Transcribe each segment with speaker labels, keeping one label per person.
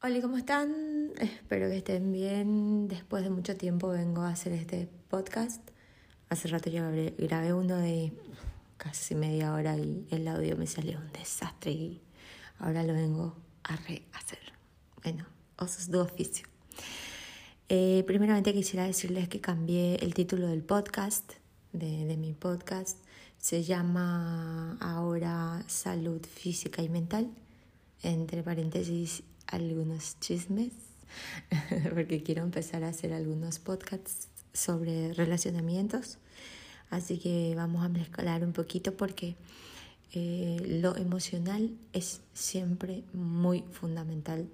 Speaker 1: Hola, ¿cómo están? Espero que estén bien. Después de mucho tiempo vengo a hacer este podcast. Hace rato yo grabé uno de casi media hora y el audio me salió un desastre y ahora lo vengo a rehacer. Bueno, osos de oficio. Eh, primeramente quisiera decirles que cambié el título del podcast, de, de mi podcast. Se llama ahora Salud Física y Mental, entre paréntesis algunos chismes, porque quiero empezar a hacer algunos podcasts sobre relacionamientos. Así que vamos a mezclar un poquito porque eh, lo emocional es siempre muy fundamental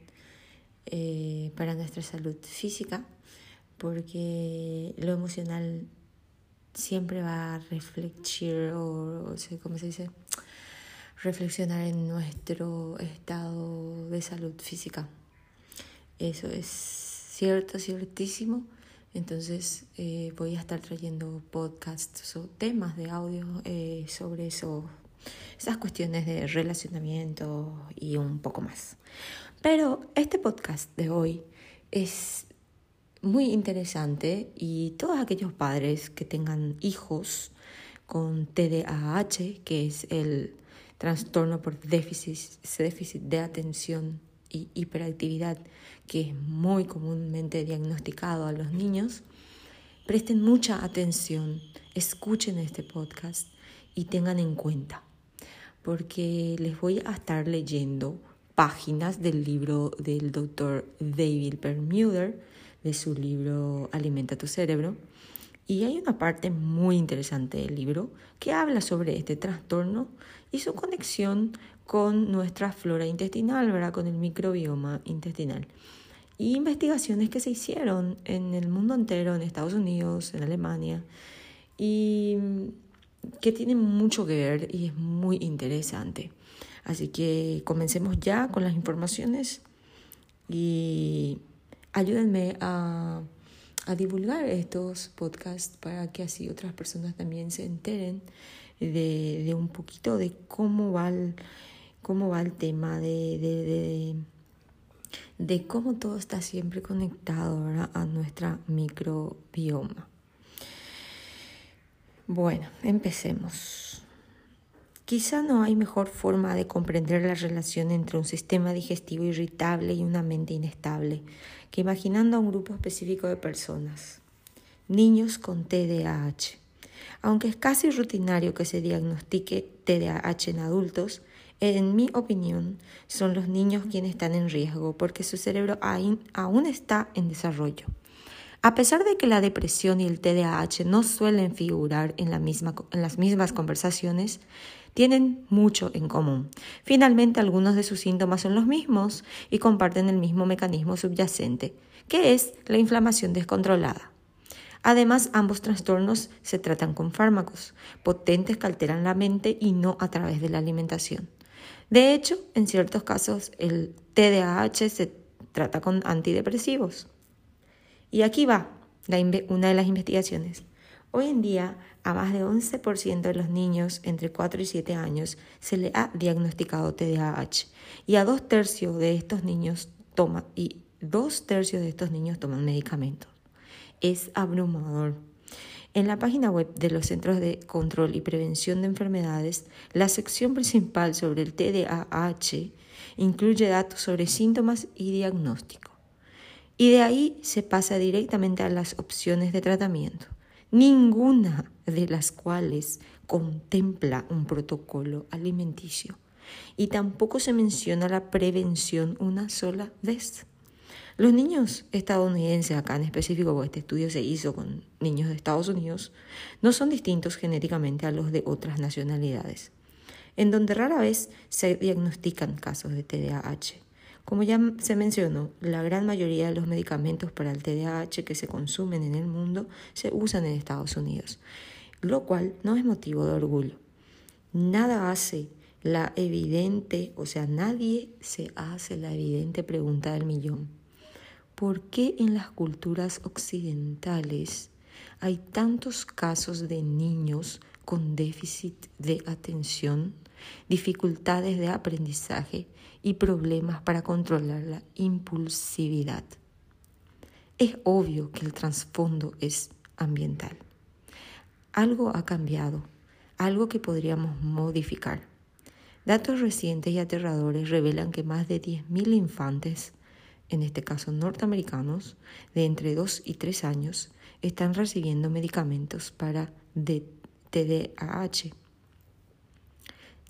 Speaker 1: eh, para nuestra salud física, porque lo emocional siempre va a reflexionar, o, o sea, ¿cómo se dice? Reflexionar en nuestro estado de salud física. Eso es cierto, ciertísimo. Entonces eh, voy a estar trayendo podcasts o temas de audio eh, sobre eso, esas cuestiones de relacionamiento y un poco más. Pero este podcast de hoy es muy interesante y todos aquellos padres que tengan hijos con TDAH, que es el trastorno por déficit, déficit de atención y hiperactividad que es muy comúnmente diagnosticado a los niños, presten mucha atención, escuchen este podcast y tengan en cuenta, porque les voy a estar leyendo páginas del libro del doctor David Permuder, de su libro Alimenta tu cerebro, y hay una parte muy interesante del libro que habla sobre este trastorno y su conexión con nuestra flora intestinal, ¿verdad? con el microbioma intestinal. Y investigaciones que se hicieron en el mundo entero, en Estados Unidos, en Alemania, y que tienen mucho que ver y es muy interesante. Así que comencemos ya con las informaciones y ayúdenme a a divulgar estos podcasts para que así otras personas también se enteren de, de un poquito de cómo va el, cómo va el tema de, de, de cómo todo está siempre conectado a nuestra microbioma. Bueno, empecemos. Quizá no hay mejor forma de comprender la relación entre un sistema digestivo irritable y una mente inestable que imaginando a un grupo específico de personas, niños con TDAH. Aunque es casi rutinario que se diagnostique TDAH en adultos, en mi opinión, son los niños quienes están en riesgo porque su cerebro aún está en desarrollo. A pesar de que la depresión y el TDAH no suelen figurar en, en las mismas conversaciones, tienen mucho en común. Finalmente, algunos de sus síntomas son los mismos y comparten el mismo mecanismo subyacente, que es la inflamación descontrolada. Además, ambos trastornos se tratan con fármacos potentes que alteran la mente y no a través de la alimentación. De hecho, en ciertos casos, el TDAH se trata con antidepresivos. Y aquí va una de las investigaciones. Hoy en día, a más de 11% de los niños entre 4 y 7 años se le ha diagnosticado TDAH y a dos tercios de estos niños toman y dos tercios de estos niños toman medicamentos. Es abrumador. En la página web de los Centros de Control y Prevención de Enfermedades, la sección principal sobre el TDAH incluye datos sobre síntomas y diagnóstico. Y de ahí se pasa directamente a las opciones de tratamiento ninguna de las cuales contempla un protocolo alimenticio y tampoco se menciona la prevención una sola vez. Los niños estadounidenses, acá en específico, porque este estudio se hizo con niños de Estados Unidos, no son distintos genéticamente a los de otras nacionalidades, en donde rara vez se diagnostican casos de TDAH. Como ya se mencionó, la gran mayoría de los medicamentos para el TDAH que se consumen en el mundo se usan en Estados Unidos, lo cual no es motivo de orgullo. Nada hace la evidente, o sea, nadie se hace la evidente pregunta del millón. ¿Por qué en las culturas occidentales hay tantos casos de niños con déficit de atención dificultades de aprendizaje y problemas para controlar la impulsividad. Es obvio que el trasfondo es ambiental. Algo ha cambiado, algo que podríamos modificar. Datos recientes y aterradores revelan que más de 10.000 infantes, en este caso norteamericanos, de entre 2 y 3 años, están recibiendo medicamentos para TDAH.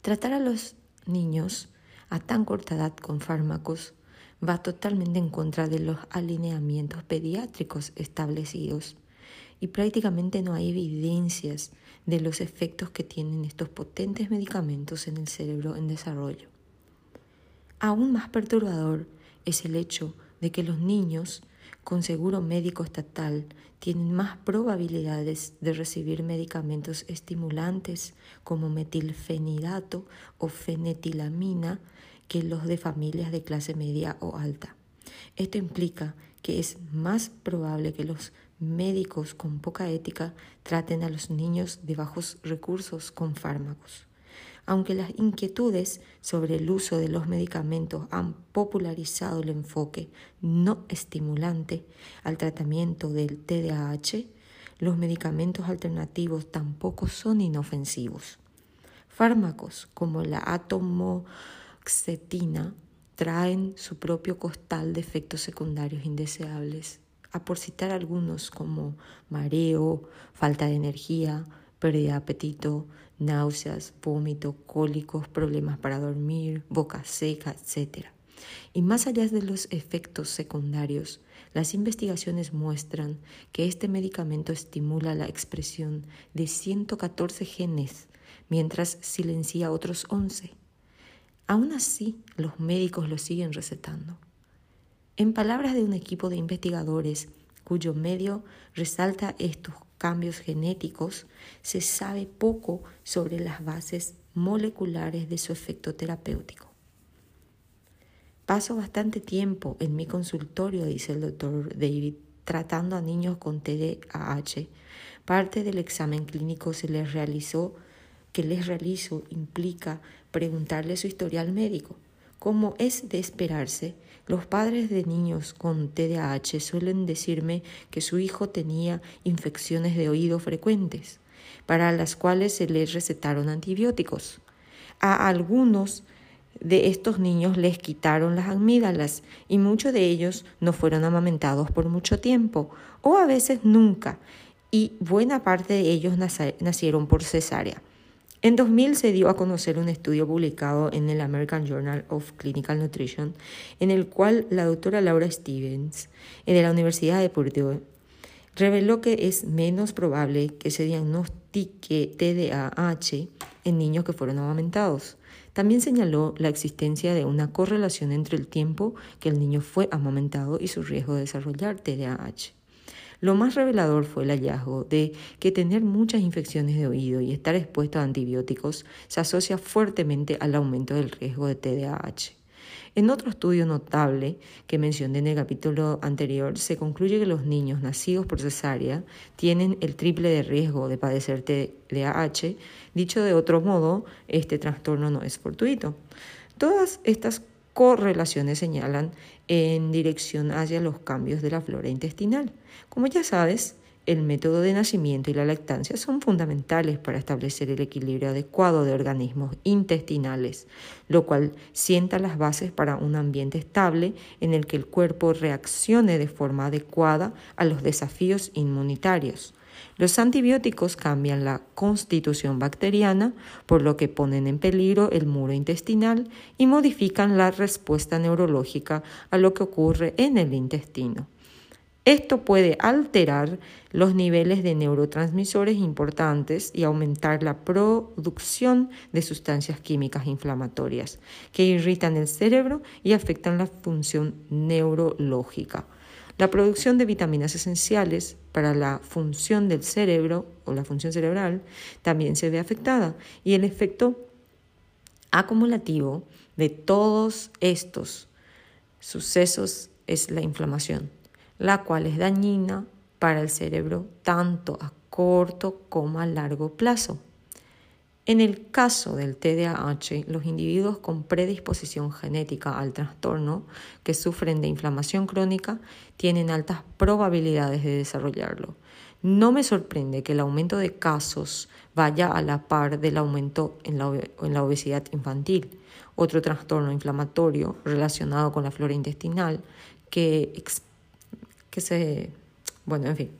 Speaker 1: Tratar a los niños a tan corta edad con fármacos va totalmente en contra de los alineamientos pediátricos establecidos y prácticamente no hay evidencias de los efectos que tienen estos potentes medicamentos en el cerebro en desarrollo. Aún más perturbador es el hecho de que los niños con seguro médico estatal tienen más probabilidades de recibir medicamentos estimulantes como metilfenidato o fenetilamina que los de familias de clase media o alta. Esto implica que es más probable que los médicos con poca ética traten a los niños de bajos recursos con fármacos. Aunque las inquietudes sobre el uso de los medicamentos han popularizado el enfoque no estimulante al tratamiento del TDAH, los medicamentos alternativos tampoco son inofensivos. Fármacos como la átomo xetina traen su propio costal de efectos secundarios indeseables, a por citar algunos como mareo, falta de energía, pérdida de apetito, náuseas, vómito, cólicos, problemas para dormir, boca seca, etc. Y más allá de los efectos secundarios, las investigaciones muestran que este medicamento estimula la expresión de 114 genes, mientras silencia otros 11. Aún así, los médicos lo siguen recetando. En palabras de un equipo de investigadores cuyo medio resalta estos cambios genéticos, se sabe poco sobre las bases moleculares de su efecto terapéutico. Paso bastante tiempo en mi consultorio, dice el doctor David, tratando a niños con TDAH. Parte del examen clínico se les realizó que les realizo implica preguntarle su historial médico. Como es de esperarse, los padres de niños con TDAH suelen decirme que su hijo tenía infecciones de oído frecuentes, para las cuales se les recetaron antibióticos. A algunos de estos niños les quitaron las amígdalas y muchos de ellos no fueron amamentados por mucho tiempo o a veces nunca y buena parte de ellos nacieron por cesárea. En 2000 se dio a conocer un estudio publicado en el American Journal of Clinical Nutrition, en el cual la doctora Laura Stevens, de la Universidad de Purdue, reveló que es menos probable que se diagnostique TDAH en niños que fueron amamentados. También señaló la existencia de una correlación entre el tiempo que el niño fue amamentado y su riesgo de desarrollar TDAH. Lo más revelador fue el hallazgo de que tener muchas infecciones de oído y estar expuesto a antibióticos se asocia fuertemente al aumento del riesgo de TDAH. En otro estudio notable que mencioné en el capítulo anterior, se concluye que los niños nacidos por cesárea tienen el triple de riesgo de padecer TDAH. Dicho de otro modo, este trastorno no es fortuito. Todas estas correlaciones señalan en dirección hacia los cambios de la flora intestinal. Como ya sabes, el método de nacimiento y la lactancia son fundamentales para establecer el equilibrio adecuado de organismos intestinales, lo cual sienta las bases para un ambiente estable en el que el cuerpo reaccione de forma adecuada a los desafíos inmunitarios. Los antibióticos cambian la constitución bacteriana, por lo que ponen en peligro el muro intestinal y modifican la respuesta neurológica a lo que ocurre en el intestino. Esto puede alterar los niveles de neurotransmisores importantes y aumentar la producción de sustancias químicas inflamatorias que irritan el cerebro y afectan la función neurológica. La producción de vitaminas esenciales para la función del cerebro o la función cerebral también se ve afectada y el efecto acumulativo de todos estos sucesos es la inflamación, la cual es dañina para el cerebro tanto a corto como a largo plazo. En el caso del TDAH, los individuos con predisposición genética al trastorno que sufren de inflamación crónica tienen altas probabilidades de desarrollarlo. No me sorprende que el aumento de casos vaya a la par del aumento en la, obesidad infantil, otro trastorno inflamatorio relacionado con la flora intestinal que, que se... Bueno, en fin.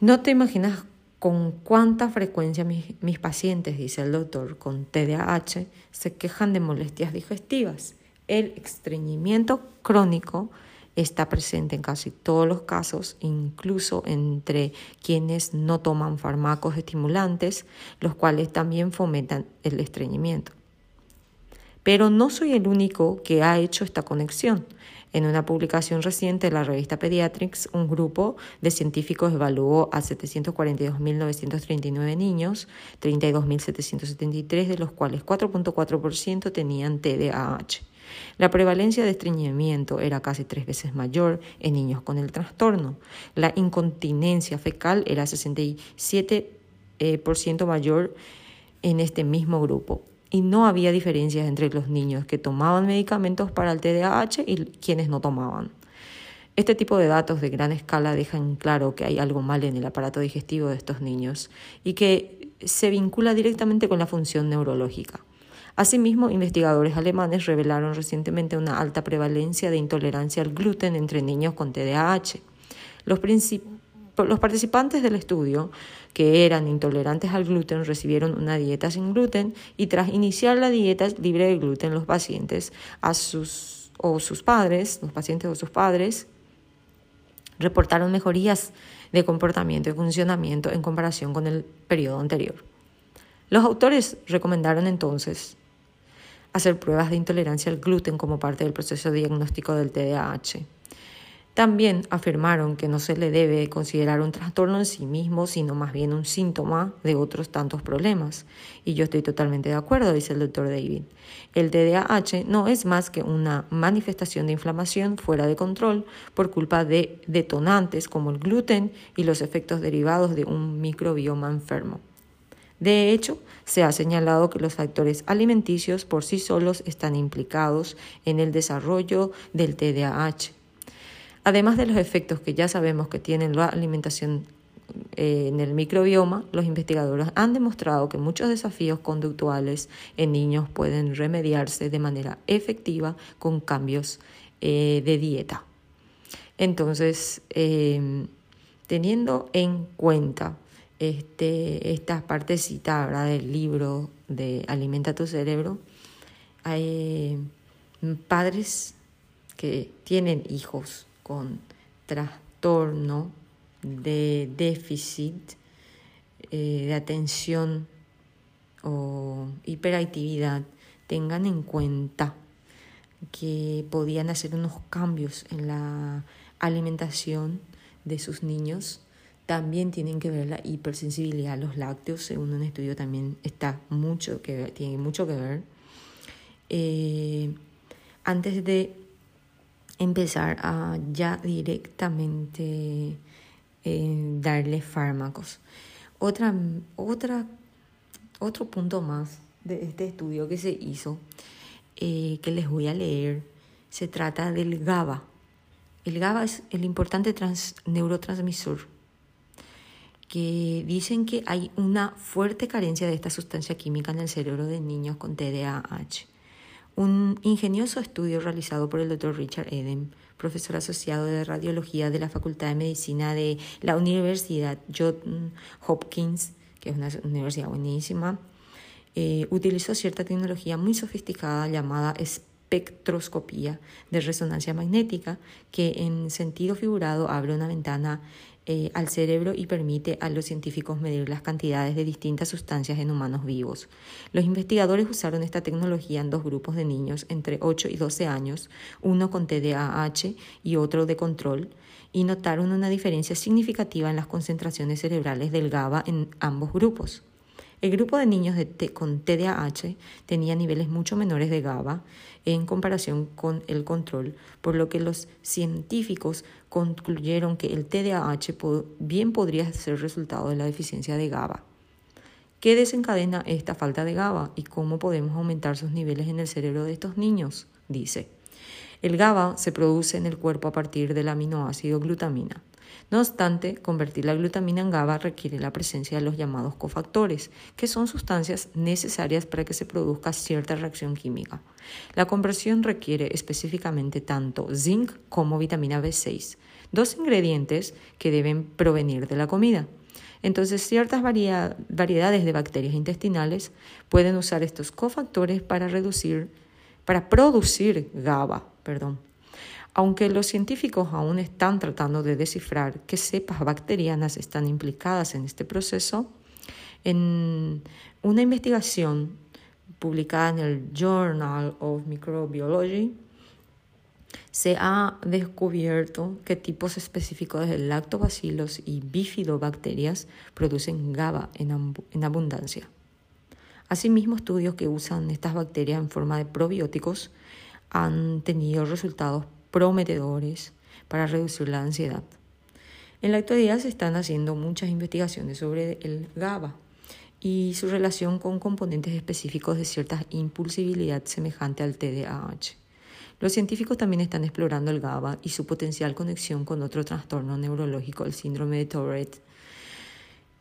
Speaker 1: No te imaginas con cuánta frecuencia mis, pacientes, dice el doctor, con TDAH se quejan de molestias digestivas. El estreñimiento crónico está presente en casi todos los casos, incluso entre quienes no toman fármacos estimulantes, los cuales también fomentan el estreñimiento. Pero no soy el único que ha hecho esta conexión. En una publicación reciente de la revista Pediatrics, un grupo de científicos evaluó a 742.939 niños, 32.773 de los cuales 4.4% tenían TDAH. La prevalencia de estreñimiento era casi tres veces mayor en niños con el trastorno. La incontinencia fecal era 67% eh, mayor en este mismo grupo y no había diferencias entre los niños que tomaban medicamentos para el TDAH y quienes no tomaban. Este tipo de datos de gran escala dejan claro que hay algo mal en el aparato digestivo de estos niños y que se vincula directamente con la función neurológica. Asimismo, investigadores alemanes revelaron recientemente una alta prevalencia de intolerancia al gluten entre niños con TDAH. Los, los participantes del estudio que eran intolerantes al gluten recibieron una dieta sin gluten y tras iniciar la dieta libre de gluten los pacientes a sus, o sus padres, los pacientes o sus padres, reportaron mejorías de comportamiento y funcionamiento en comparación con el periodo anterior. Los autores recomendaron entonces hacer pruebas de intolerancia al gluten como parte del proceso diagnóstico del TDAH. También afirmaron que no se le debe considerar un trastorno en sí mismo, sino más bien un síntoma de otros tantos problemas. Y yo estoy totalmente de acuerdo, dice el doctor David. El TDAH no es más que una manifestación de inflamación fuera de control por culpa de detonantes como el gluten y los efectos derivados de un microbioma enfermo. De hecho, se ha señalado que los factores alimenticios por sí solos están implicados en el desarrollo del TDAH Además de los efectos que ya sabemos que tiene la alimentación eh, en el microbioma, los investigadores han demostrado que muchos desafíos conductuales en niños pueden remediarse de manera efectiva con cambios eh, de dieta. Entonces, em, teniendo en cuenta este, esta partecita del libro de Alimenta tu cerebro, hay padres que tienen hijos con trastorno de déficit eh, de atención o hiperactividad tengan en cuenta que podían hacer unos cambios en la alimentación de sus niños. También tienen que ver la hipersensibilidad a los lácteos, según un estudio también está mucho que tiene mucho que ver. Eh, antes de empezar a ya directamente eh, darle fármacos. Otra, otra, otro punto más de este estudio que se hizo, eh, que les voy a leer, se trata del GABA. El GABA es el importante neurotransmisor que dicen que hay una fuerte carencia de esta sustancia química en el cerebro de niños con TDAH. Un ingenioso estudio realizado por el Dr. Richard Eden, profesor asociado de radiología de la Facultad de Medicina de la Universidad Johns Hopkins, que es una universidad buenísima, eh, utilizó cierta tecnología muy sofisticada llamada espectroscopía de resonancia magnética, que en sentido figurado abre una ventana eh, al cerebro y permite a los científicos medir las cantidades de distintas sustancias en humanos vivos. Los investigadores usaron esta tecnología en dos grupos de niños entre 8 y 12 años, uno con TDAH y otro de control, y notaron una diferencia significativa en las concentraciones cerebrales del GABA en ambos grupos. El grupo de niños con TDAH tenía niveles mucho menores de GABA en comparación con el control, por lo que los científicos concluyeron que el TDAH bien podría ser resultado de la deficiencia de GABA. ¿Qué desencadena esta falta de GABA y cómo podemos aumentar sus niveles en el cerebro de estos niños? Dice. El GABA se produce en el cuerpo a partir del aminoácido glutamina. No obstante, convertir la glutamina en GABA requiere la presencia de los llamados cofactores, que son sustancias necesarias para que se produzca cierta reacción química. La conversión requiere específicamente tanto zinc como vitamina B6, dos ingredientes que deben provenir de la comida. Entonces, ciertas variedades de bacterias intestinales pueden usar estos cofactores para reducir, para producir GABA, perdón. Aunque los científicos aún están tratando de descifrar qué cepas bacterianas están implicadas en este proceso, en una investigación publicada en el Journal of Microbiology, se ha descubierto que tipos específicos de lactobacilos y bifidobacterias producen GABA en, abundancia. Asimismo, estudios que usan estas bacterias en forma de probióticos han tenido resultados prometedores para reducir la ansiedad. En la actualidad se están haciendo muchas investigaciones sobre el GABA y su relación con componentes específicos de cierta impulsibilidad semejante al TDAH. Los científicos también están explorando el GABA y su potencial conexión con otro trastorno neurológico, el síndrome de Tourette.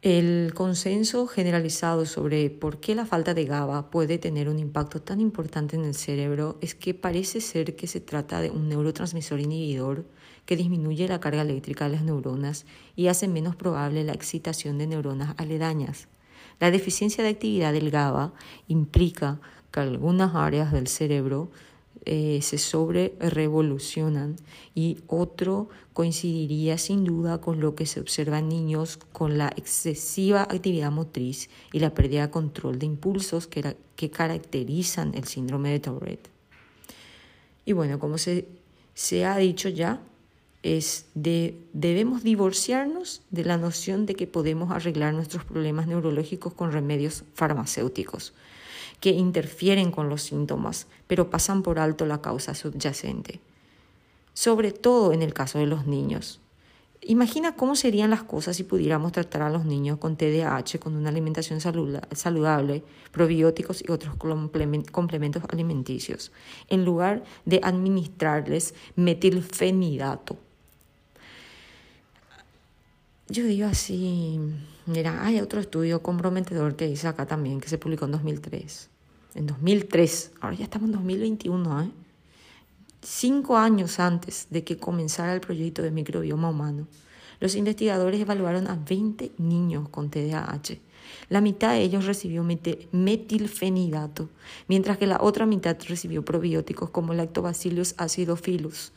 Speaker 1: El consenso generalizado sobre por qué la falta de GABA puede tener un impacto tan importante en el cerebro es que parece ser que se trata de un neurotransmisor inhibidor que disminuye la carga eléctrica de las neuronas y hace menos probable la excitación de neuronas aledañas. La deficiencia de actividad del GABA implica que algunas áreas del cerebro eh, se sobre revolucionan y otro coincidiría sin duda con lo que se observa en niños con la excesiva actividad motriz y la pérdida de control de impulsos que, caracterizan el síndrome de Tourette. Y bueno, como se, ha dicho ya, debemos divorciarnos de la noción de que podemos arreglar nuestros problemas neurológicos con remedios farmacéuticos que interfieren con los síntomas, pero pasan por alto la causa subyacente. Sobre todo en el caso de los niños. Imagina cómo serían las cosas si pudiéramos tratar a los niños con TDAH, con una alimentación saludable, probióticos y otros complementos alimenticios, en lugar de administrarles metilfenidato. Yo digo así, mira, hay otro estudio comprometedor que dice acá también, que se publicó en 2003. En 2003, ahora ya estamos en 2021, ¿eh? Cinco años antes de que comenzara el proyecto de microbioma humano, los investigadores evaluaron a 20 niños con TDAH. La mitad de ellos recibió metilfenidato, mientras que la otra mitad recibió probióticos como lactobacillus acidophilus,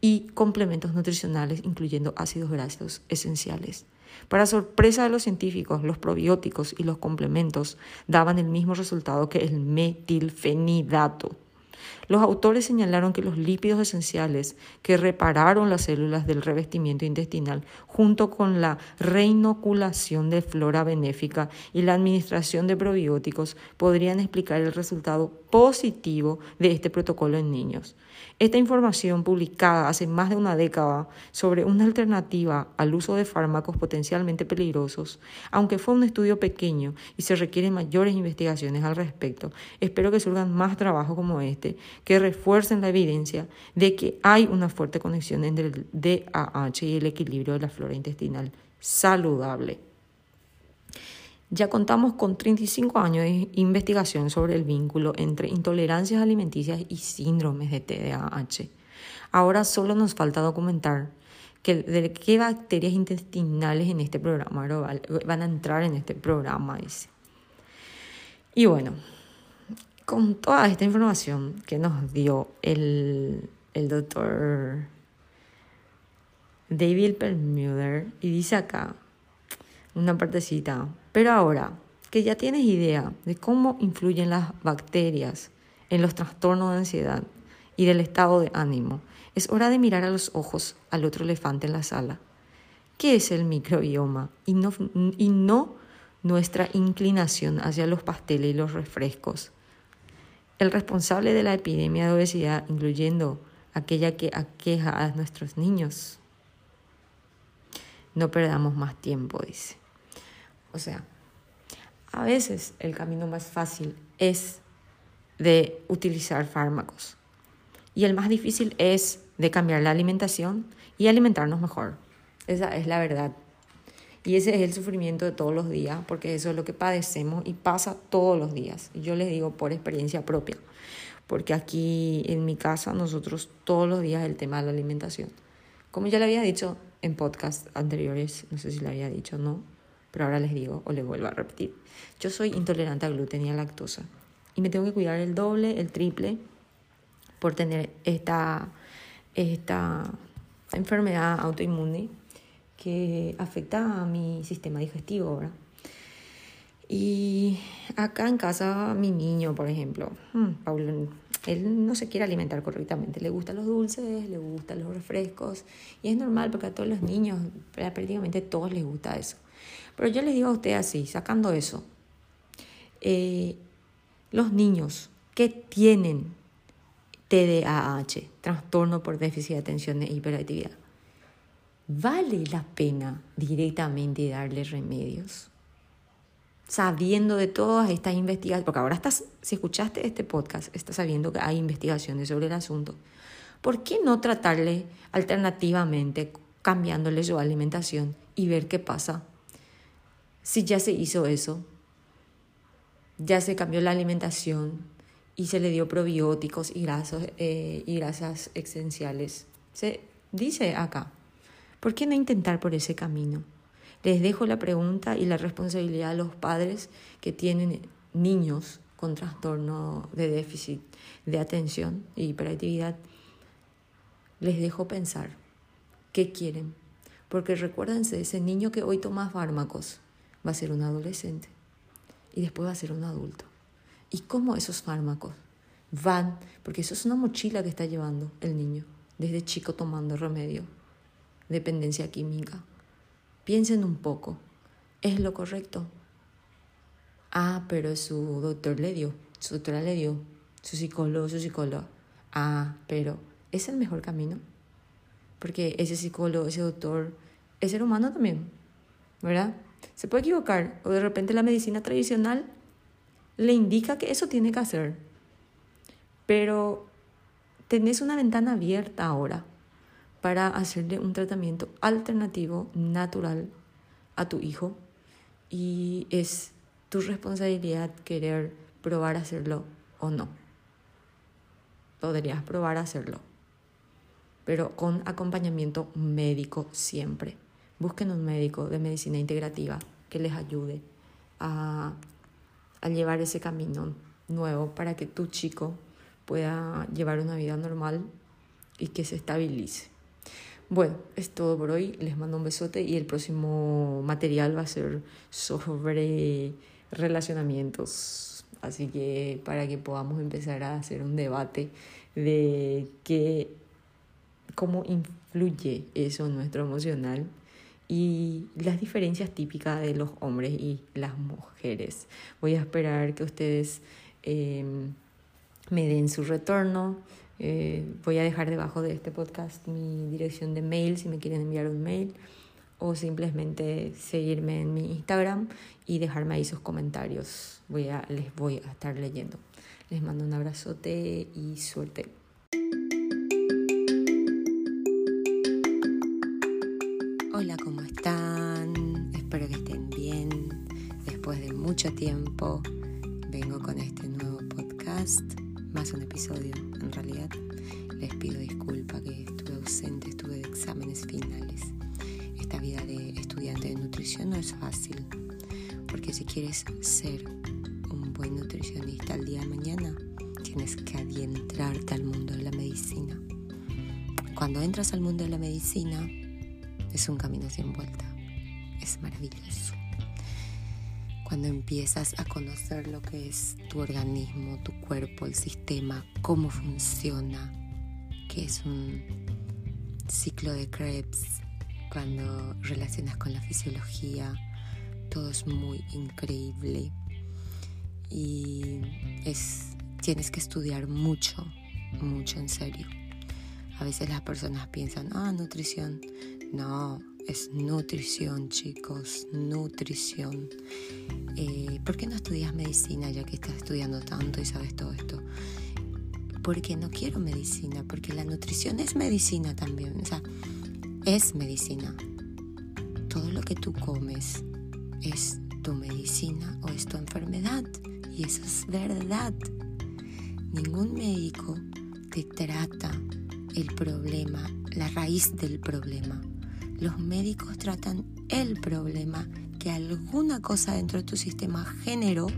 Speaker 1: y complementos nutricionales incluyendo ácidos grasos esenciales. Para sorpresa de los científicos, los probióticos y los complementos daban el mismo resultado que el metilfenidato. Los autores señalaron que los lípidos esenciales que repararon las células del revestimiento intestinal, junto con la reinoculación de flora benéfica y la administración de probióticos, podrían explicar el resultado positivo de este protocolo en niños. Esta información publicada hace más de una década sobre una alternativa al uso de fármacos potencialmente peligrosos, aunque fue un estudio pequeño y se requieren mayores investigaciones al respecto, espero que surjan más trabajos como este que refuercen la evidencia de que hay una fuerte conexión entre el DAH y el equilibrio de la flora intestinal saludable. Ya contamos con 35 años de investigación sobre el vínculo entre intolerancias alimenticias y síndromes de TDAH. Ahora solo nos falta documentar que, de qué bacterias intestinales en este programa van a entrar en este programa. Y bueno, con toda esta información que nos dio el, el doctor David Perlmutter, y dice acá una partecita, pero ahora que ya tienes idea de cómo influyen las bacterias en los trastornos de ansiedad y del estado de ánimo, es hora de mirar a los ojos al otro elefante en la sala. ¿Qué es el microbioma? Y no, y no nuestra inclinación hacia los pasteles y los refrescos. El responsable de la epidemia de obesidad, incluyendo aquella que aqueja a nuestros niños. No perdamos más tiempo, dice. O sea, a veces el camino más fácil es de utilizar fármacos. Y el más difícil es de cambiar la alimentación y alimentarnos mejor. Esa es la verdad. Y ese es el sufrimiento de todos los días, porque eso es lo que padecemos y pasa todos los días. Y yo les digo por experiencia propia, porque aquí en mi casa nosotros todos los días el tema de la alimentación. Como ya le había dicho en podcast anteriores, no sé si le había dicho no, pero ahora les digo o les vuelvo a repetir. Yo soy intolerante a gluten y a lactosa y me tengo que cuidar el doble, el triple por tener esta, esta enfermedad autoinmune que afecta a mi sistema digestivo, ¿verdad? Y acá en casa, mi niño, por ejemplo, hmm, Paulo, él no se quiere alimentar correctamente, le gustan los dulces, le gustan los refrescos, y es normal porque a todos los niños, prácticamente todos les gusta eso. Pero yo les digo a usted así, sacando eso, eh, los niños que tienen TDAH, trastorno por déficit de atención e hiperactividad, ¿vale la pena directamente darle remedios? Sabiendo de todas estas investigaciones, porque ahora estás, si escuchaste este podcast, estás sabiendo que hay investigaciones sobre el asunto. ¿Por qué no tratarle alternativamente, cambiándole su alimentación y ver qué pasa? Si ya se hizo eso, ya se cambió la alimentación y se le dio probióticos y, eh, y grasas esenciales. Se dice acá, ¿por qué no intentar por ese camino? Les dejo la pregunta y la responsabilidad a los padres que tienen niños con trastorno de déficit de atención e hiperactividad. Les dejo pensar qué quieren, porque recuérdense, ese niño que hoy toma fármacos va a ser un adolescente y después va a ser un adulto. ¿Y cómo esos fármacos van? Porque eso es una mochila que está llevando el niño desde chico tomando remedio, dependencia química. Piensen un poco, ¿es lo correcto? Ah, pero su doctor le dio, su doctora le dio, su psicólogo, su psicóloga. Ah, pero ¿es el mejor camino? Porque ese psicólogo, ese doctor, es ser humano también, ¿verdad? Se puede equivocar o de repente la medicina tradicional le indica que eso tiene que hacer. Pero tenés una ventana abierta ahora para hacerle un tratamiento alternativo, natural a tu hijo y es tu responsabilidad querer probar hacerlo o no. Podrías probar hacerlo, pero con acompañamiento médico siempre. Busquen un médico de medicina integrativa que les ayude a, llevar ese camino nuevo para que tu chico pueda llevar una vida normal y que se estabilice. Bueno, es todo por hoy. Les mando un besote y el próximo material va a ser sobre relacionamientos. Así que para que podamos empezar a hacer un debate de qué, cómo influye eso en nuestro emocional y las diferencias típicas de los hombres y las mujeres. Voy a esperar que ustedes em, me den su retorno. Eh, voy a dejar debajo de este podcast mi dirección de mail si me quieren enviar un mail o simplemente seguirme en mi Instagram y dejarme ahí sus comentarios. Voy a, les voy a estar leyendo. Les mando un abrazote y suerte. Tiempo vengo con este nuevo podcast, más un episodio en realidad. Les pido disculpa que estuve ausente, estuve de exámenes finales. Esta vida de estudiante de nutrición no es fácil, porque si quieres ser un buen nutricionista al día de mañana, tienes que adentrarte al mundo de la medicina. Cuando entras al mundo de la medicina, es un camino sin vuelta. Es maravilloso. Cuando empiezas a conocer lo que es tu organismo, tu cuerpo, el sistema, cómo funciona, que es un ciclo de Krebs, cuando relacionas con la fisiología, todo es muy increíble y es tienes que estudiar mucho, mucho en serio. A veces las personas piensan, ah, nutrición. No, es nutrición, chicos, nutrición. Eh, ¿Por qué no estudias medicina ya que estás estudiando tanto y sabes todo esto? Porque no quiero medicina, porque la nutrición es medicina también, o sea, es medicina. Todo lo que tú comes es tu medicina o es tu enfermedad y eso es verdad. Ningún médico te trata el problema, la raíz del problema los médicos tratan el problema que alguna cosa dentro de tu sistema generó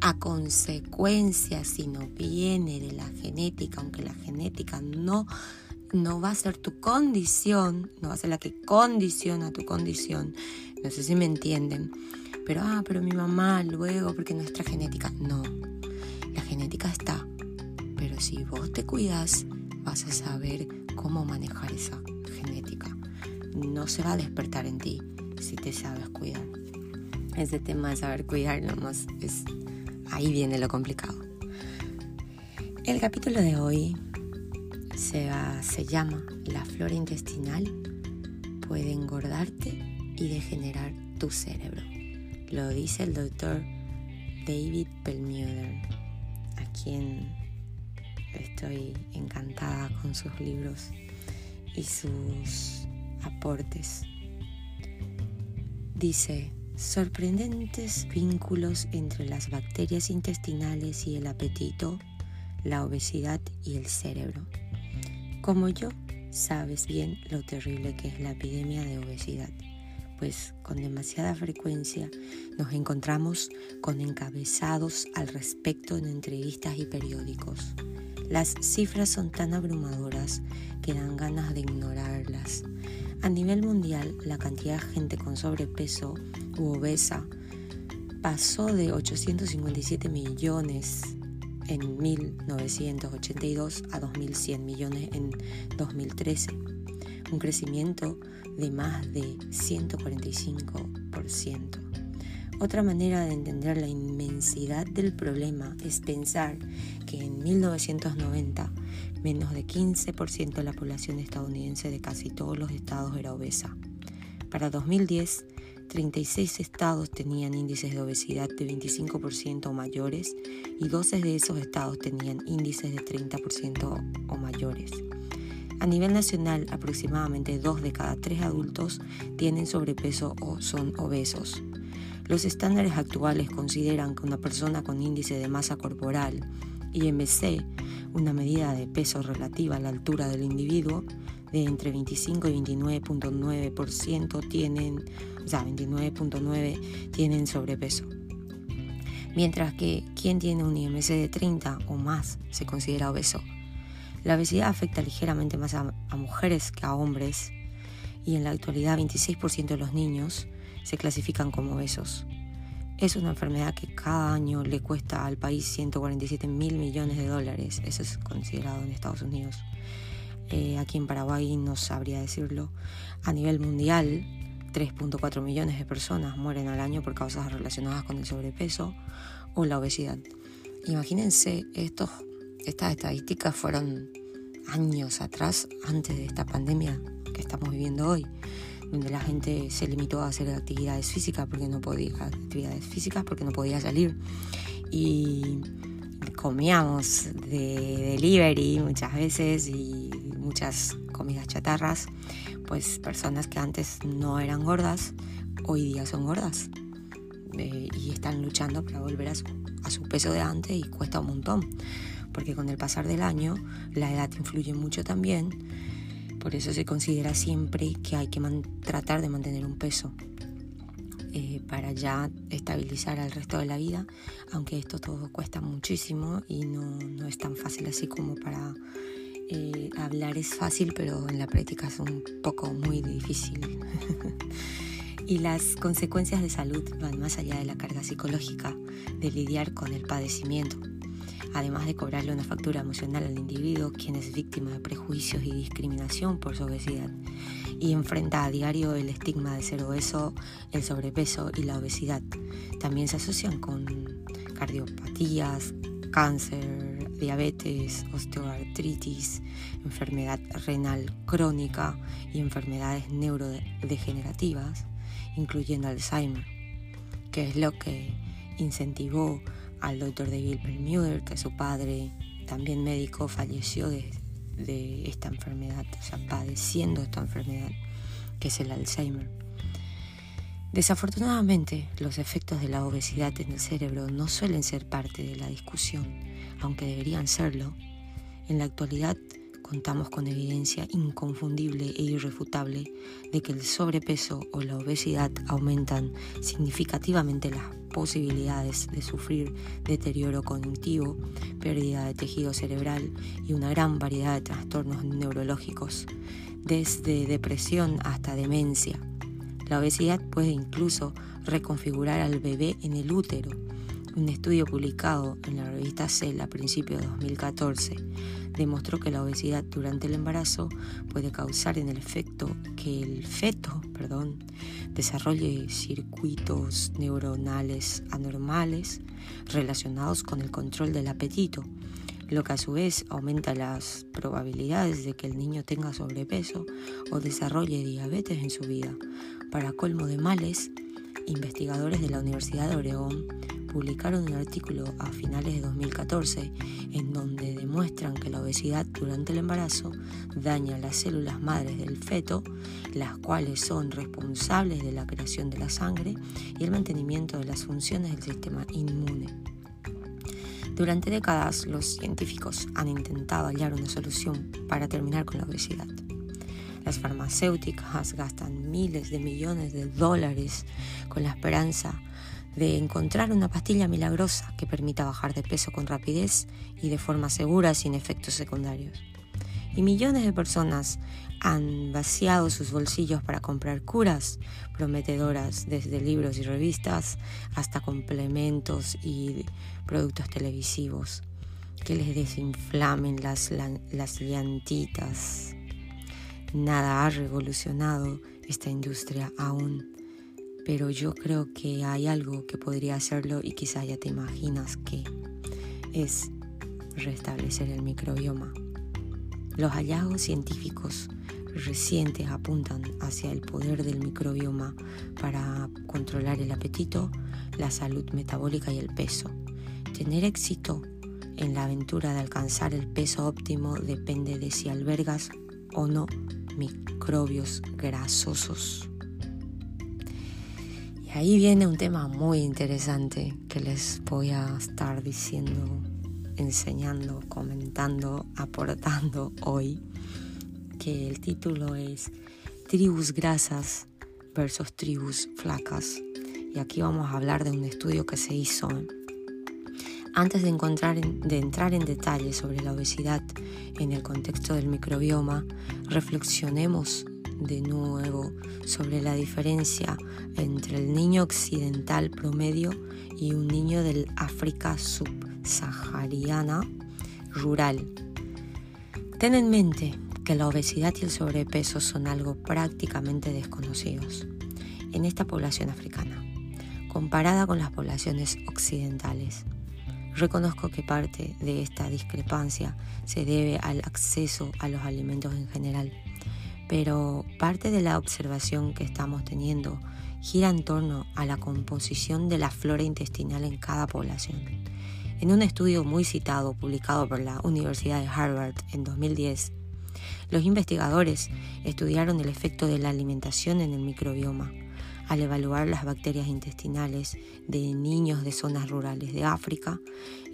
Speaker 1: a consecuencia, si no viene de la genética, aunque la genética no, no va a ser tu condición, no va a ser la que condiciona tu condición. No sé si me entienden. Pero, ah, pero mi mamá luego, porque nuestra genética. No, la genética está. Pero si vos te cuidas, vas a saber cómo manejar esa genética no se va a despertar en ti si te sabes cuidar. Ese tema de saber cuidar nomás es ahí viene lo complicado. El capítulo de hoy se, se llama La flora intestinal puede engordarte y degenerar tu cerebro. Lo dice el doctor David Perlmutter, a quien estoy encantada con sus libros y sus aportes. Dice, sorprendentes vínculos entre las bacterias intestinales y el apetito, la obesidad y el cerebro. Como yo, sabes bien lo terrible que es la epidemia de obesidad, pues con demasiada frecuencia nos encontramos con encabezados al respecto en entrevistas y periódicos. Las cifras son tan abrumadoras que dan ganas de ignorarlas. A nivel mundial, la cantidad de gente con sobrepeso u obesa pasó de 857 millones en 1982 a 2.100 millones en 2013, un crecimiento de más de 145%. Otra manera de entender la inmensidad del problema es pensar que en 1990 menos de 15% de la población estadounidense de casi todos los estados era obesa. Para 2010, 36 estados tenían índices de obesidad de 25% o mayores y 12 de esos estados tenían índices de 30% o mayores. A nivel nacional, aproximadamente 2 de cada 3 adultos tienen sobrepeso o son obesos. Los estándares actuales consideran que una persona con índice de masa corporal, IMC, una medida de peso relativa a la altura del individuo, de entre 25 y 29.9% tienen, o sea, 29.9 tienen sobrepeso. Mientras que quien tiene un IMC de 30 o más se considera obeso. La obesidad afecta ligeramente más a, a mujeres que a hombres y en la actualidad 26% de los niños se clasifican como obesos. Es una enfermedad que cada año le cuesta al país 147 mil millones de dólares, eso es considerado en Estados Unidos. Eh, aquí en Paraguay no sabría decirlo. A nivel mundial, 3.4 millones de personas mueren al año por causas relacionadas con el sobrepeso o la obesidad. Imagínense, estos, estas estadísticas fueron años atrás, antes de esta pandemia que estamos viviendo hoy donde la gente se limitó a hacer actividades físicas porque no podía actividades físicas porque no podía salir. Y comíamos de delivery muchas veces y muchas comidas chatarras pues personas que antes no eran gordas hoy día son gordas eh, y están luchando para volver a su, a su peso de antes y cuesta un montón porque con el pasar del año la edad influye mucho también por eso se considera siempre que hay que tratar de mantener un peso eh, para ya estabilizar al resto de la vida, aunque esto todo cuesta muchísimo y no, es tan fácil así como para eh, hablar es fácil, pero en la práctica es un poco muy difícil. y las consecuencias de salud van más allá de la carga psicológica de lidiar con el padecimiento además de cobrarle una factura emocional al individuo, quien es víctima de prejuicios y discriminación por su obesidad, y enfrenta a diario el estigma de ser obeso, el sobrepeso y la obesidad. También se asocian con cardiopatías, cáncer, diabetes, osteoartritis, enfermedad renal crónica y enfermedades neurodegenerativas, incluyendo Alzheimer, que es lo que incentivó al doctor David Bermuder, que su padre, también médico, falleció de, de esta enfermedad, o sea, padeciendo esta enfermedad, que es el Alzheimer. Desafortunadamente, los efectos de la obesidad en el cerebro no suelen ser parte de la discusión, aunque deberían serlo. En la actualidad contamos con evidencia inconfundible e irrefutable de que el sobrepeso o la obesidad aumentan significativamente las posibilidades de sufrir deterioro cognitivo, pérdida de tejido cerebral y una gran variedad de trastornos neurológicos, desde depresión hasta demencia. La obesidad puede incluso reconfigurar al bebé en el útero. Un estudio publicado en la revista Cell a principios de 2014 demostró que la obesidad durante el embarazo puede causar en el efecto que el feto, desarrolle circuitos neuronales anormales relacionados con el control del apetito, lo que a su vez aumenta las probabilidades de que el niño tenga sobrepeso o desarrolle diabetes en su vida. Para colmo de males, investigadores de la Universidad de Oregón publicaron un artículo a finales de 2014 en donde demuestran que la obesidad durante el embarazo daña las células madres del feto, las cuales son responsables de la creación de la sangre y el mantenimiento de las funciones del sistema inmune. Durante décadas los científicos han intentado hallar una solución para terminar con la obesidad. Las farmacéuticas gastan miles de millones de dólares con la esperanza de encontrar una pastilla milagrosa que permita bajar de peso con rapidez y de forma segura sin efectos secundarios y millones de personas han vaciado sus bolsillos para comprar curas prometedoras, desde libros y revistas hasta complementos y productos televisivos que les desinflamen las, las llantitas. Nada ha revolucionado esta industria aún, pero yo creo que hay algo que podría hacerlo y quizá ya te imaginas que es restablecer el microbioma. Los hallazgos científicos recientes apuntan hacia el poder del microbioma para controlar el apetito, la salud metabólica y el peso. Tener éxito en la aventura de alcanzar el peso óptimo depende de si albergas o no microbios grasosos. Y ahí viene un tema muy interesante que les voy a estar diciendo enseñando, comentando, aportando hoy, que el título es Tribus grasas versus tribus flacas. Y aquí vamos a hablar de un estudio que se hizo. Antes de, encontrar, de entrar en detalle sobre la obesidad en el contexto del microbioma, reflexionemos de nuevo sobre la diferencia entre el niño occidental promedio y un niño del África sub sahariana rural. Ten en mente que la obesidad y el sobrepeso son algo prácticamente desconocidos en esta población africana, comparada con las poblaciones occidentales. Reconozco que parte de esta discrepancia se debe al acceso a los alimentos en general, pero parte de la observación que estamos teniendo gira en torno a la composición de la flora intestinal en cada población. En un estudio muy citado publicado por la Universidad de Harvard en 2010, los investigadores estudiaron el efecto de la alimentación en el microbioma al evaluar las bacterias intestinales de niños de zonas rurales de África.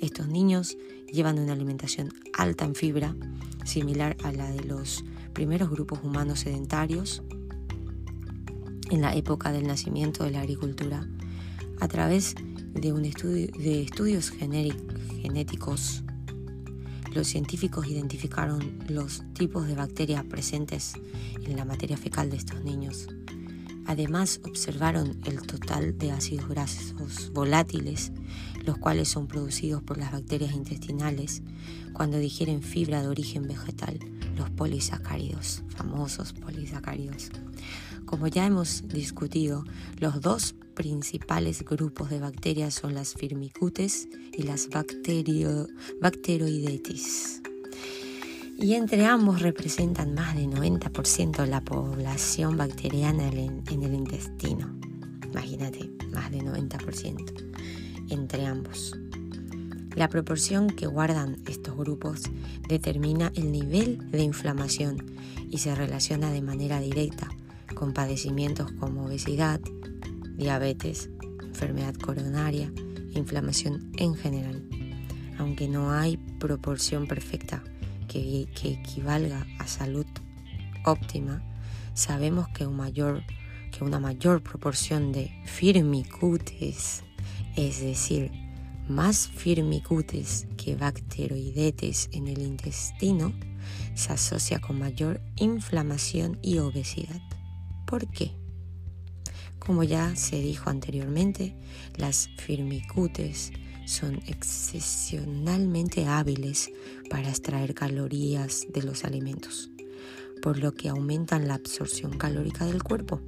Speaker 1: Estos niños llevan una alimentación alta en fibra, similar a la de los primeros grupos humanos sedentarios en la época del nacimiento de la agricultura. A través de, un estudio, de estudios genéticos, los científicos identificaron los tipos de bacterias presentes en la materia fecal de estos niños. Además, observaron el total de ácidos grasos volátiles, los cuales son producidos por las bacterias intestinales cuando digieren fibra de origen vegetal, los polisacáridos, famosos polisacáridos. Como ya hemos discutido, los dos principales grupos de bacterias son las firmicutes y las bacterio, bacteroidetis. Y entre ambos representan más del 90% de la población bacteriana en el intestino. Imagínate, más del 90% entre ambos. La proporción que guardan estos grupos determina el nivel de inflamación y se relaciona de manera directa con padecimientos como obesidad, diabetes, enfermedad coronaria inflamación en general. Aunque no hay proporción perfecta que, equivalga a salud óptima, sabemos que, mayor, que una mayor proporción de firmicutes, es decir, más firmicutes que bacteroidetes en el intestino, se asocia con mayor inflamación y obesidad. ¿Por qué? Como ya se dijo anteriormente, las firmicutes son excepcionalmente hábiles para extraer calorías de los alimentos, por lo que aumentan la absorción calórica del cuerpo.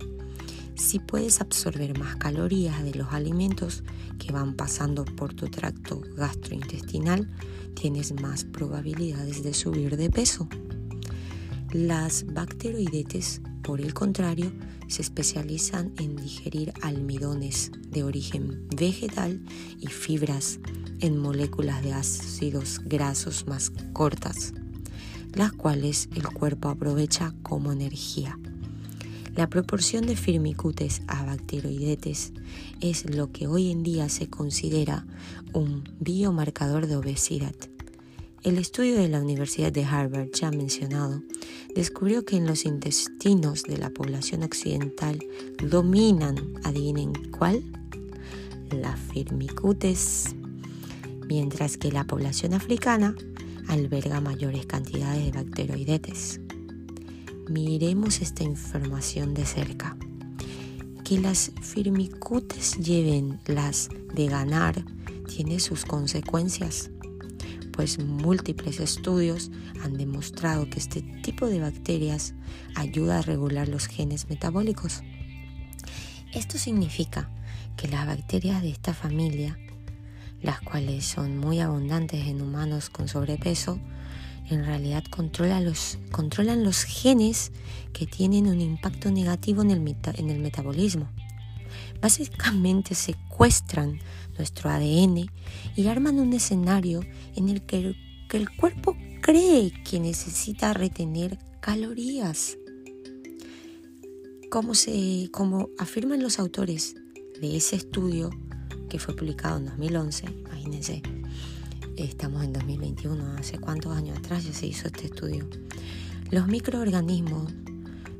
Speaker 1: Si puedes absorber más calorías de los alimentos que van pasando por tu tracto gastrointestinal, tienes más probabilidades de subir de peso. Las bacteroidetes, por el contrario, se especializan en digerir almidones de origen vegetal y fibras en moléculas de ácidos grasos más cortas, las cuales el cuerpo aprovecha como energía. La proporción de firmicutes a bacteroidetes es lo que hoy en día se considera un biomarcador de obesidad. El estudio de la Universidad de Harvard, ya mencionado, descubrió que en los intestinos de la población occidental dominan, adivinen cuál, la firmicutes, mientras que la población africana alberga mayores cantidades de bacteroidetes miremos esta información de cerca. Que las firmicutes lleven las de ganar tiene sus consecuencias, pues múltiples estudios han demostrado que este tipo de bacterias ayuda a regular los genes metabólicos. Esto significa que las bacterias de esta familia, las cuales son muy abundantes en humanos con sobrepeso, en realidad controlan los genes que tienen un impacto negativo en el, metabolismo. Básicamente secuestran nuestro ADN y arman un escenario en el que el, cuerpo cree que necesita retener calorías. Como, como afirman los autores de ese estudio que fue publicado en 2011, imagínense, Estamos en 2021, hace cuántos años atrás ya se hizo este estudio. Los microorganismos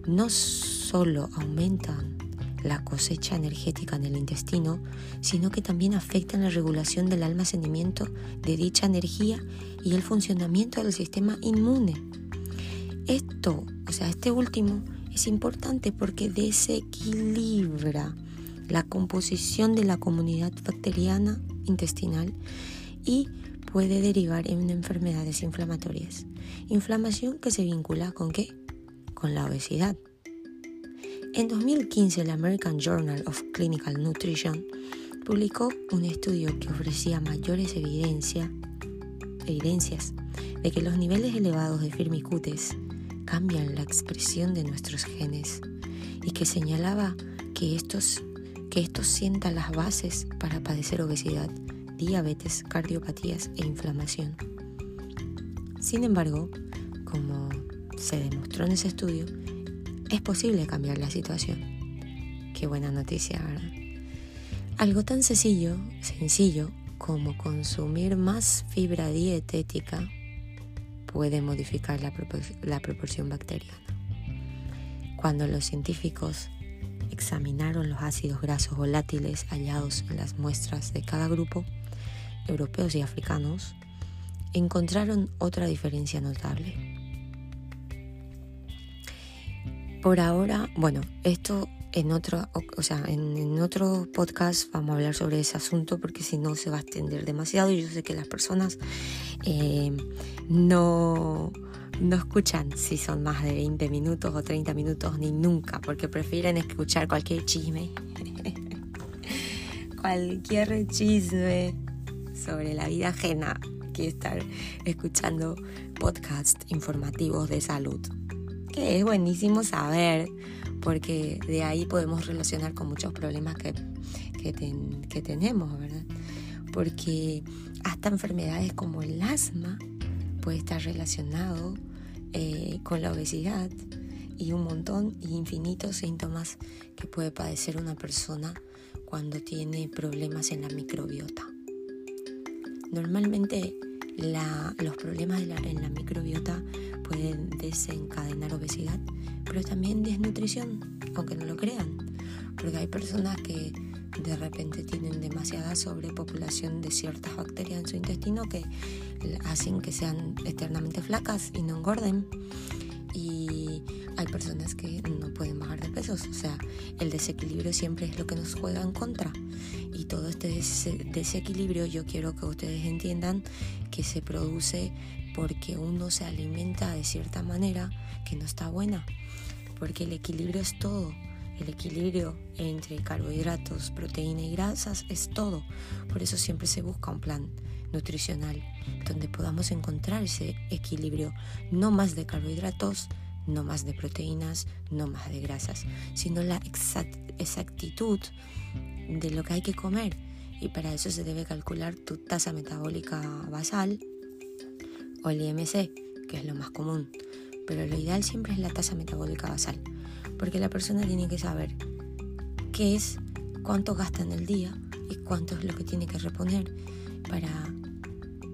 Speaker 1: no solo aumentan la cosecha energética en el intestino, sino que también afectan la regulación del almacenamiento de dicha energía y el funcionamiento del sistema inmune. Esto, o sea, este último es importante porque desequilibra la composición de la comunidad bacteriana intestinal y puede derivar en enfermedades inflamatorias. Inflamación que se vincula con qué? Con la obesidad. En 2015 el American Journal of Clinical Nutrition publicó un estudio que ofrecía mayores evidencia, evidencias de que los niveles elevados de firmicutes cambian la expresión de nuestros genes y que señalaba que estos, que estos sientan las bases para padecer obesidad diabetes, cardiopatías e inflamación. Sin embargo, como se demostró en ese estudio, es posible cambiar la situación. Qué buena noticia, ¿verdad? Algo tan sencillo, sencillo como consumir más fibra dietética puede modificar la, la proporción bacteriana. Cuando los científicos examinaron los ácidos grasos volátiles hallados en las muestras de cada grupo, europeos y africanos, encontraron otra diferencia notable. Por ahora, bueno, esto en otro, o sea, en, otro podcast vamos a hablar sobre ese asunto porque si no se va a extender demasiado y yo sé que las personas eh, no, no escuchan si son más de 20 minutos o 30 minutos ni nunca, porque prefieren escuchar cualquier chisme. cualquier chisme sobre la vida ajena que estar escuchando podcasts informativos de salud. Que es buenísimo saber, porque de ahí podemos relacionar con muchos problemas que, que tenemos, ¿verdad? Porque hasta enfermedades como el asma puede estar relacionado eh, con la obesidad y un montón y infinitos síntomas que puede padecer una persona cuando tiene problemas en la microbiota. Normalmente los problemas en la microbiota pueden desencadenar obesidad, pero también desnutrición, aunque no lo crean, porque hay personas que de repente tienen demasiada sobrepopulación de ciertas bacterias en su intestino que hacen que sean eternamente flacas y no engorden. Y hay personas que no pueden o sea, el desequilibrio siempre es lo que nos juega en contra. Y todo este desequilibrio yo quiero que ustedes entiendan que se produce porque uno se alimenta de cierta manera que no está buena, porque el equilibrio es todo el equilibrio entre carbohidratos, proteína y grasas es todo. Por eso siempre se busca un plan nutricional donde podamos encontrar ese equilibrio, no más de carbohidratos, no más de proteínas, no más de grasas, sino la exactitud de lo que hay que comer. Y para eso se debe calcular tu tasa metabólica basal o el IMC, que es lo más común. Pero lo ideal siempre es la tasa metabólica basal porque la persona tiene que saber qué es, cuánto gasta en el día y cuánto es lo que tiene que reponer para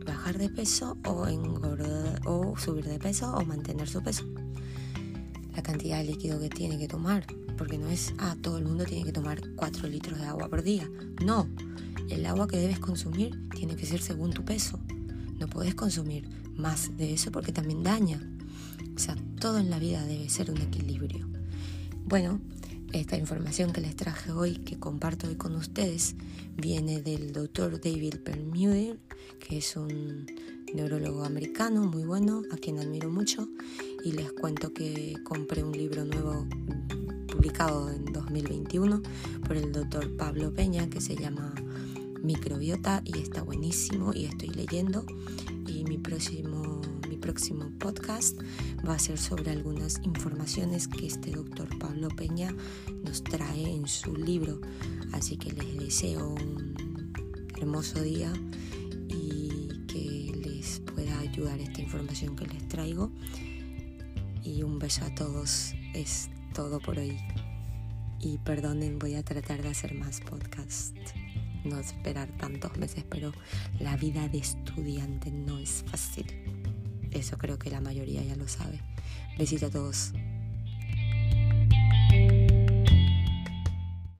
Speaker 1: bajar de peso o engordar o subir de peso o mantener su peso. La cantidad de líquido que tiene que tomar, porque no es, ah, todo el mundo tiene que tomar 4 litros de agua por día. No, el agua que debes consumir tiene que ser según tu peso. No puedes consumir más de eso porque también daña. O sea, todo en la vida debe ser un equilibrio. Bueno, esta información que les traje hoy, que comparto hoy con ustedes, viene del doctor David Permuter, que es un neurólogo americano muy bueno, a quien admiro mucho, y les cuento que compré un libro nuevo publicado en 2021 por el doctor Pablo Peña, que se llama Microbiota y está buenísimo y estoy leyendo. Y mi próximo próximo podcast va a ser sobre algunas informaciones que este doctor Pablo Peña nos trae en su libro. Así que les deseo un hermoso día y que les pueda ayudar esta información que les traigo. Y un beso a todos. Es todo por hoy. Y perdonen, voy a tratar de hacer más podcasts no esperar tantos meses, pero la vida de estudiante no es fácil. Eso creo que la mayoría ya lo sabe. Besito a todos.